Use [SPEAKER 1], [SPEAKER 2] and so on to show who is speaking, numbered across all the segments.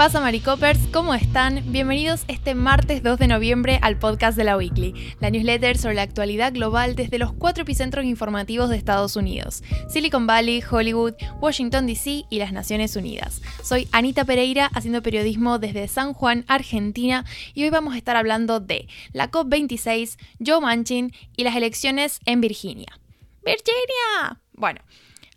[SPEAKER 1] pasa, Maricopers? ¿Cómo están? Bienvenidos este martes 2 de noviembre al podcast de la Weekly, la newsletter sobre la actualidad global desde los cuatro epicentros informativos de Estados Unidos: Silicon Valley, Hollywood, Washington DC y las Naciones Unidas. Soy Anita Pereira, haciendo periodismo desde San Juan, Argentina, y hoy vamos a estar hablando de la COP26, Joe Manchin y las elecciones en Virginia. ¡Virginia! Bueno.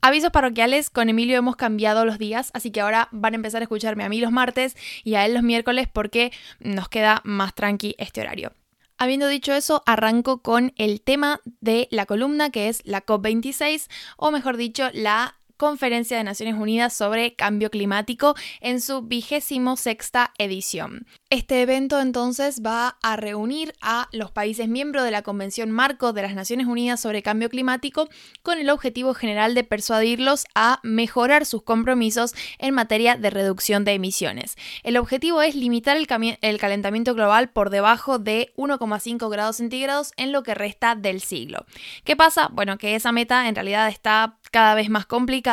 [SPEAKER 1] Avisos parroquiales, con Emilio hemos cambiado los días, así que ahora van a empezar a escucharme a mí los martes y a él los miércoles porque nos queda más tranqui este horario. Habiendo dicho eso, arranco con el tema de la columna que es la COP26, o mejor dicho, la Conferencia de Naciones Unidas sobre Cambio Climático en su vigésimo sexta edición. Este evento entonces va a reunir a los países miembros de la Convención Marco de las Naciones Unidas sobre Cambio Climático con el objetivo general de persuadirlos a mejorar sus compromisos en materia de reducción de emisiones. El objetivo es limitar el, el calentamiento global por debajo de 1,5 grados centígrados en lo que resta del siglo. ¿Qué pasa? Bueno, que esa meta en realidad está cada vez más complicada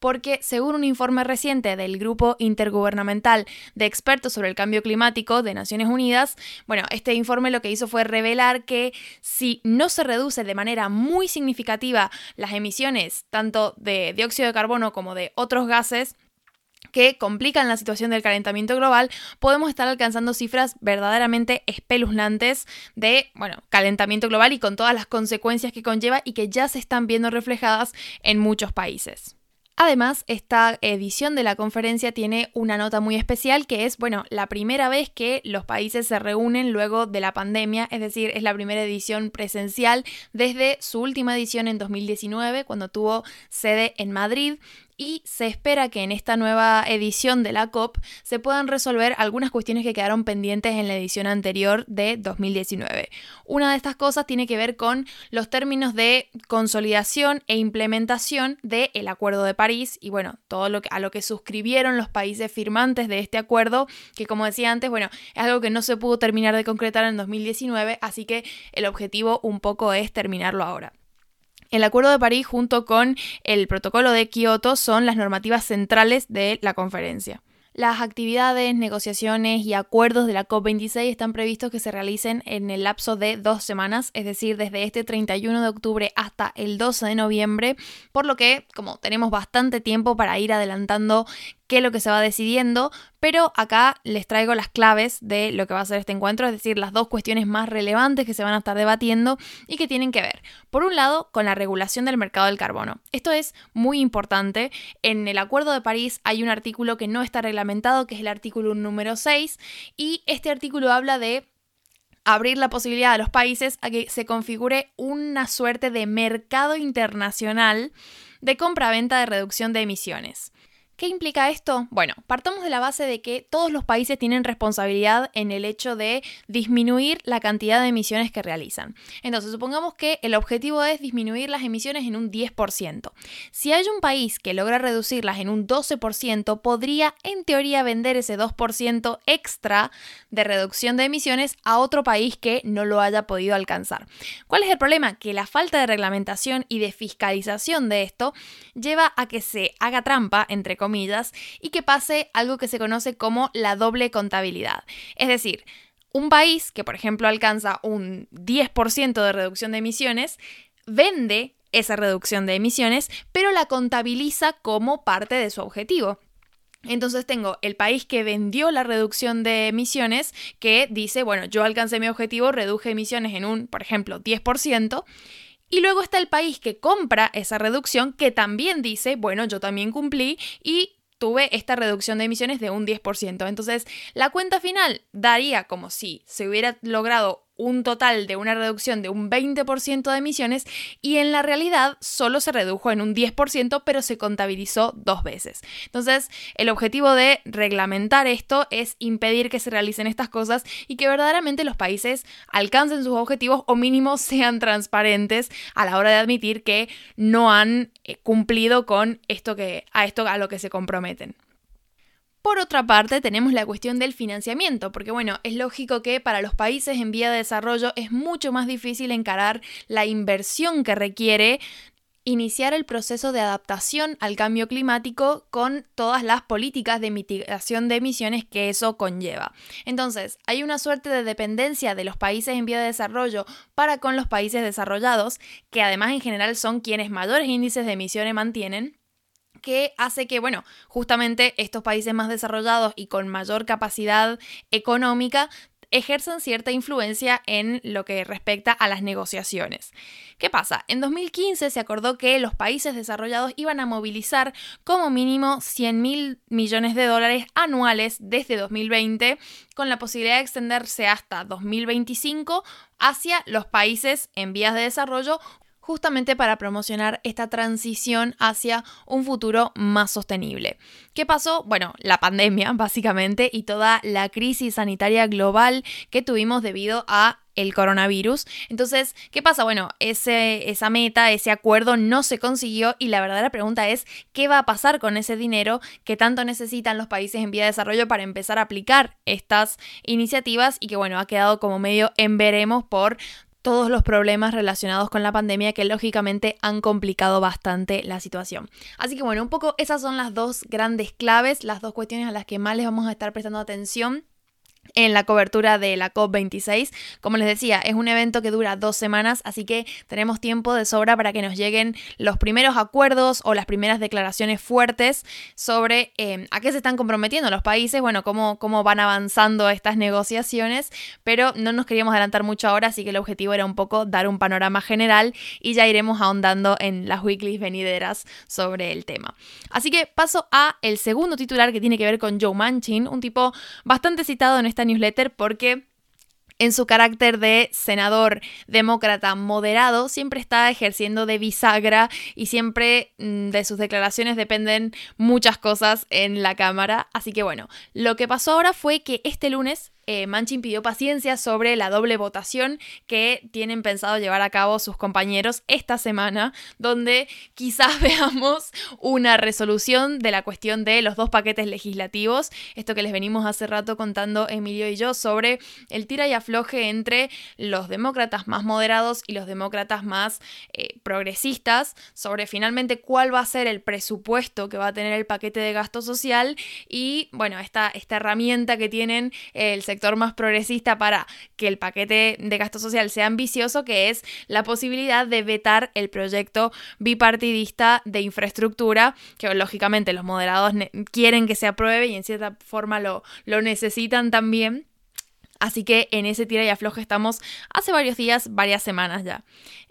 [SPEAKER 1] porque según un informe reciente del Grupo Intergubernamental de Expertos sobre el Cambio Climático de Naciones Unidas, bueno, este informe lo que hizo fue revelar que si no se reduce de manera muy significativa las emisiones tanto de dióxido de carbono como de otros gases, que complican la situación del calentamiento global, podemos estar alcanzando cifras verdaderamente espeluznantes de, bueno, calentamiento global y con todas las consecuencias que conlleva y que ya se están viendo reflejadas en muchos países. Además, esta edición de la conferencia tiene una nota muy especial que es, bueno, la primera vez que los países se reúnen luego de la pandemia, es decir, es la primera edición presencial desde su última edición en 2019, cuando tuvo sede en Madrid y se espera que en esta nueva edición de la COP se puedan resolver algunas cuestiones que quedaron pendientes en la edición anterior de 2019. Una de estas cosas tiene que ver con los términos de consolidación e implementación del Acuerdo de París y bueno, todo lo que, a lo que suscribieron los países firmantes de este acuerdo, que como decía antes, bueno, es algo que no se pudo terminar de concretar en 2019, así que el objetivo un poco es terminarlo ahora. El Acuerdo de París junto con el Protocolo de Kioto son las normativas centrales de la conferencia. Las actividades, negociaciones y acuerdos de la COP26 están previstos que se realicen en el lapso de dos semanas, es decir, desde este 31 de octubre hasta el 12 de noviembre, por lo que, como tenemos bastante tiempo para ir adelantando qué es lo que se va decidiendo, pero acá les traigo las claves de lo que va a ser este encuentro, es decir, las dos cuestiones más relevantes que se van a estar debatiendo y que tienen que ver, por un lado, con la regulación del mercado del carbono. Esto es muy importante. En el Acuerdo de París hay un artículo que no está reglamentado, que es el artículo número 6, y este artículo habla de abrir la posibilidad a los países a que se configure una suerte de mercado internacional de compra-venta de reducción de emisiones. ¿Qué implica esto? Bueno, partamos de la base de que todos los países tienen responsabilidad en el hecho de disminuir la cantidad de emisiones que realizan. Entonces, supongamos que el objetivo es disminuir las emisiones en un 10%. Si hay un país que logra reducirlas en un 12%, podría en teoría vender ese 2% extra de reducción de emisiones a otro país que no lo haya podido alcanzar. ¿Cuál es el problema? Que la falta de reglamentación y de fiscalización de esto lleva a que se haga trampa entre y que pase algo que se conoce como la doble contabilidad. Es decir, un país que, por ejemplo, alcanza un 10% de reducción de emisiones, vende esa reducción de emisiones, pero la contabiliza como parte de su objetivo. Entonces tengo el país que vendió la reducción de emisiones, que dice, bueno, yo alcancé mi objetivo, reduje emisiones en un, por ejemplo, 10%, y luego está el país que compra esa reducción, que también dice, bueno, yo también cumplí y tuve esta reducción de emisiones de un 10%. Entonces, la cuenta final daría como si se hubiera logrado un total de una reducción de un 20% de emisiones y en la realidad solo se redujo en un 10%, pero se contabilizó dos veces. Entonces, el objetivo de reglamentar esto es impedir que se realicen estas cosas y que verdaderamente los países alcancen sus objetivos o mínimo sean transparentes a la hora de admitir que no han eh, cumplido con esto que a esto a lo que se comprometen. Por otra parte, tenemos la cuestión del financiamiento, porque bueno, es lógico que para los países en vía de desarrollo es mucho más difícil encarar la inversión que requiere iniciar el proceso de adaptación al cambio climático con todas las políticas de mitigación de emisiones que eso conlleva. Entonces, hay una suerte de dependencia de los países en vía de desarrollo para con los países desarrollados, que además en general son quienes mayores índices de emisiones mantienen que hace que, bueno, justamente estos países más desarrollados y con mayor capacidad económica ejerzan cierta influencia en lo que respecta a las negociaciones. ¿Qué pasa? En 2015 se acordó que los países desarrollados iban a movilizar como mínimo 100 mil millones de dólares anuales desde 2020, con la posibilidad de extenderse hasta 2025 hacia los países en vías de desarrollo justamente para promocionar esta transición hacia un futuro más sostenible. ¿Qué pasó? Bueno, la pandemia básicamente y toda la crisis sanitaria global que tuvimos debido a el coronavirus. Entonces, ¿qué pasa? Bueno, ese, esa meta, ese acuerdo no se consiguió y la verdadera pregunta es, ¿qué va a pasar con ese dinero que tanto necesitan los países en vía de desarrollo para empezar a aplicar estas iniciativas y que, bueno, ha quedado como medio en veremos por todos los problemas relacionados con la pandemia que lógicamente han complicado bastante la situación. Así que bueno, un poco esas son las dos grandes claves, las dos cuestiones a las que más les vamos a estar prestando atención en la cobertura de la COP26. Como les decía, es un evento que dura dos semanas, así que tenemos tiempo de sobra para que nos lleguen los primeros acuerdos o las primeras declaraciones fuertes sobre eh, a qué se están comprometiendo los países, bueno, cómo, cómo van avanzando estas negociaciones, pero no nos queríamos adelantar mucho ahora, así que el objetivo era un poco dar un panorama general y ya iremos ahondando en las weeklies venideras sobre el tema. Así que paso a el segundo titular que tiene que ver con Joe Manchin, un tipo bastante citado en esta newsletter porque en su carácter de senador demócrata moderado, siempre está ejerciendo de bisagra y siempre mm, de sus declaraciones dependen muchas cosas en la Cámara. Así que bueno, lo que pasó ahora fue que este lunes eh, Manchin pidió paciencia sobre la doble votación que tienen pensado llevar a cabo sus compañeros esta semana, donde quizás veamos una resolución de la cuestión de los dos paquetes legislativos, esto que les venimos hace rato contando Emilio y yo sobre el tira y afloje entre los demócratas más moderados y los demócratas más eh, progresistas, sobre finalmente cuál va a ser el presupuesto que va a tener el paquete de gasto social y bueno, esta, esta herramienta que tienen el sector sector más progresista para que el paquete de gasto social sea ambicioso, que es la posibilidad de vetar el proyecto bipartidista de infraestructura, que lógicamente los moderados quieren que se apruebe y en cierta forma lo, lo necesitan también. Así que en ese tira y afloje estamos hace varios días, varias semanas ya.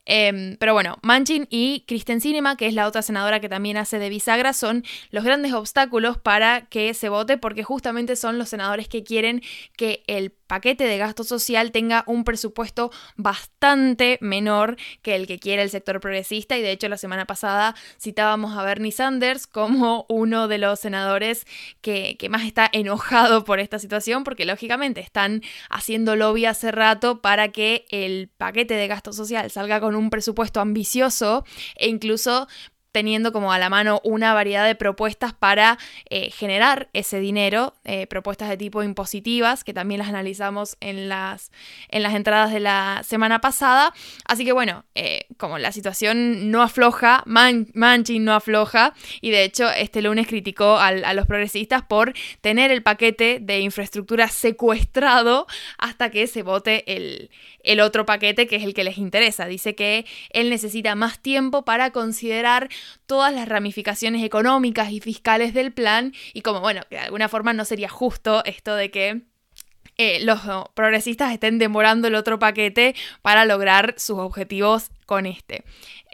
[SPEAKER 1] Em, pero bueno, Manchin y Kristen Cinema, que es la otra senadora que también hace de bisagra, son los grandes obstáculos para que se vote porque justamente son los senadores que quieren que el paquete de gasto social tenga un presupuesto bastante menor que el que quiere el sector progresista. Y de hecho la semana pasada citábamos a Bernie Sanders como uno de los senadores que, que más está enojado por esta situación porque lógicamente están haciendo lobby hace rato para que el paquete de gasto social salga con un presupuesto ambicioso e incluso teniendo como a la mano una variedad de propuestas para eh, generar ese dinero, eh, propuestas de tipo impositivas, que también las analizamos en las, en las entradas de la semana pasada. Así que bueno, eh, como la situación no afloja, Manchin no afloja, y de hecho este lunes criticó a los progresistas por tener el paquete de infraestructura secuestrado hasta que se vote el, el otro paquete que es el que les interesa. Dice que él necesita más tiempo para considerar todas las ramificaciones económicas y fiscales del plan y como, bueno, que de alguna forma no sería justo esto de que eh, los progresistas estén demorando el otro paquete para lograr sus objetivos con este.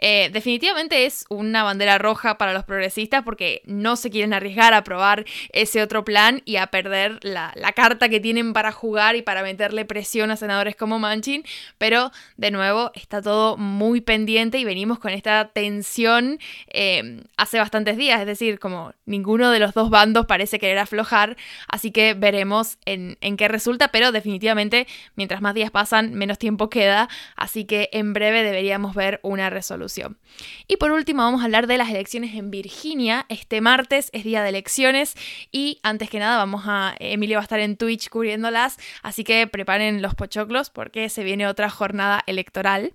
[SPEAKER 1] Eh, definitivamente es una bandera roja para los progresistas porque no se quieren arriesgar a probar ese otro plan y a perder la, carta que tienen para jugar y para meterle presión a senadores como Manchin, pero de nuevo está todo muy pendiente y venimos con esta tensión eh, hace bastantes días, es decir, como ninguno de los dos bandos parece querer aflojar, así que veremos en, en qué resulta, pero definitivamente mientras más días pasan, menos tiempo queda, así que en breve deberíamos ver una resolución. Y por último vamos a hablar de las elecciones en Virginia. Este martes es día de elecciones y antes que nada vamos a, Emilio va a estar en Twitch cubriéndolas, así que preparen los pochoclos porque se viene otra jornada electoral.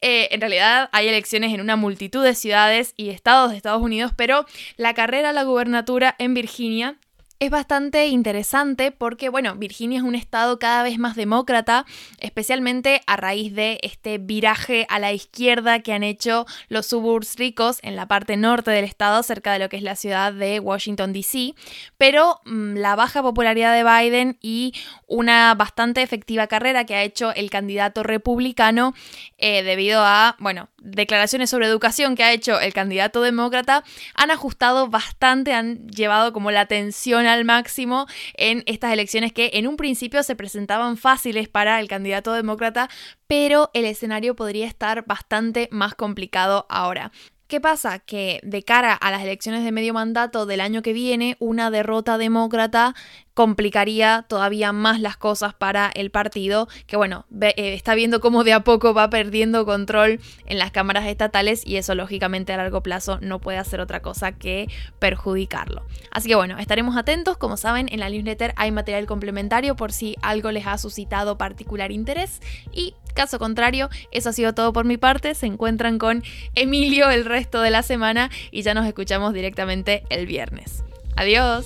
[SPEAKER 1] Eh, en realidad hay elecciones en una multitud de ciudades y estados de Estados Unidos, pero la carrera a la gubernatura en Virginia es bastante interesante porque, bueno, Virginia es un estado cada vez más demócrata, especialmente a raíz de este viraje a la izquierda que han hecho los suburbs ricos en la parte norte del estado, cerca de lo que es la ciudad de Washington, D.C. Pero mm, la baja popularidad de Biden y una bastante efectiva carrera que ha hecho el candidato republicano eh, debido a, bueno, declaraciones sobre educación que ha hecho el candidato demócrata, han ajustado bastante, han llevado como la atención al máximo en estas elecciones que en un principio se presentaban fáciles para el candidato demócrata, pero el escenario podría estar bastante más complicado ahora. ¿Qué pasa? Que de cara a las elecciones de medio mandato del año que viene, una derrota demócrata complicaría todavía más las cosas para el partido, que bueno, eh, está viendo cómo de a poco va perdiendo control en las cámaras estatales y eso lógicamente a largo plazo no puede hacer otra cosa que perjudicarlo. Así que bueno, estaremos atentos, como saben, en la newsletter hay material complementario por si algo les ha suscitado particular interés y caso contrario, eso ha sido todo por mi parte, se encuentran con Emilio el resto de la semana y ya nos escuchamos directamente el viernes. Adiós.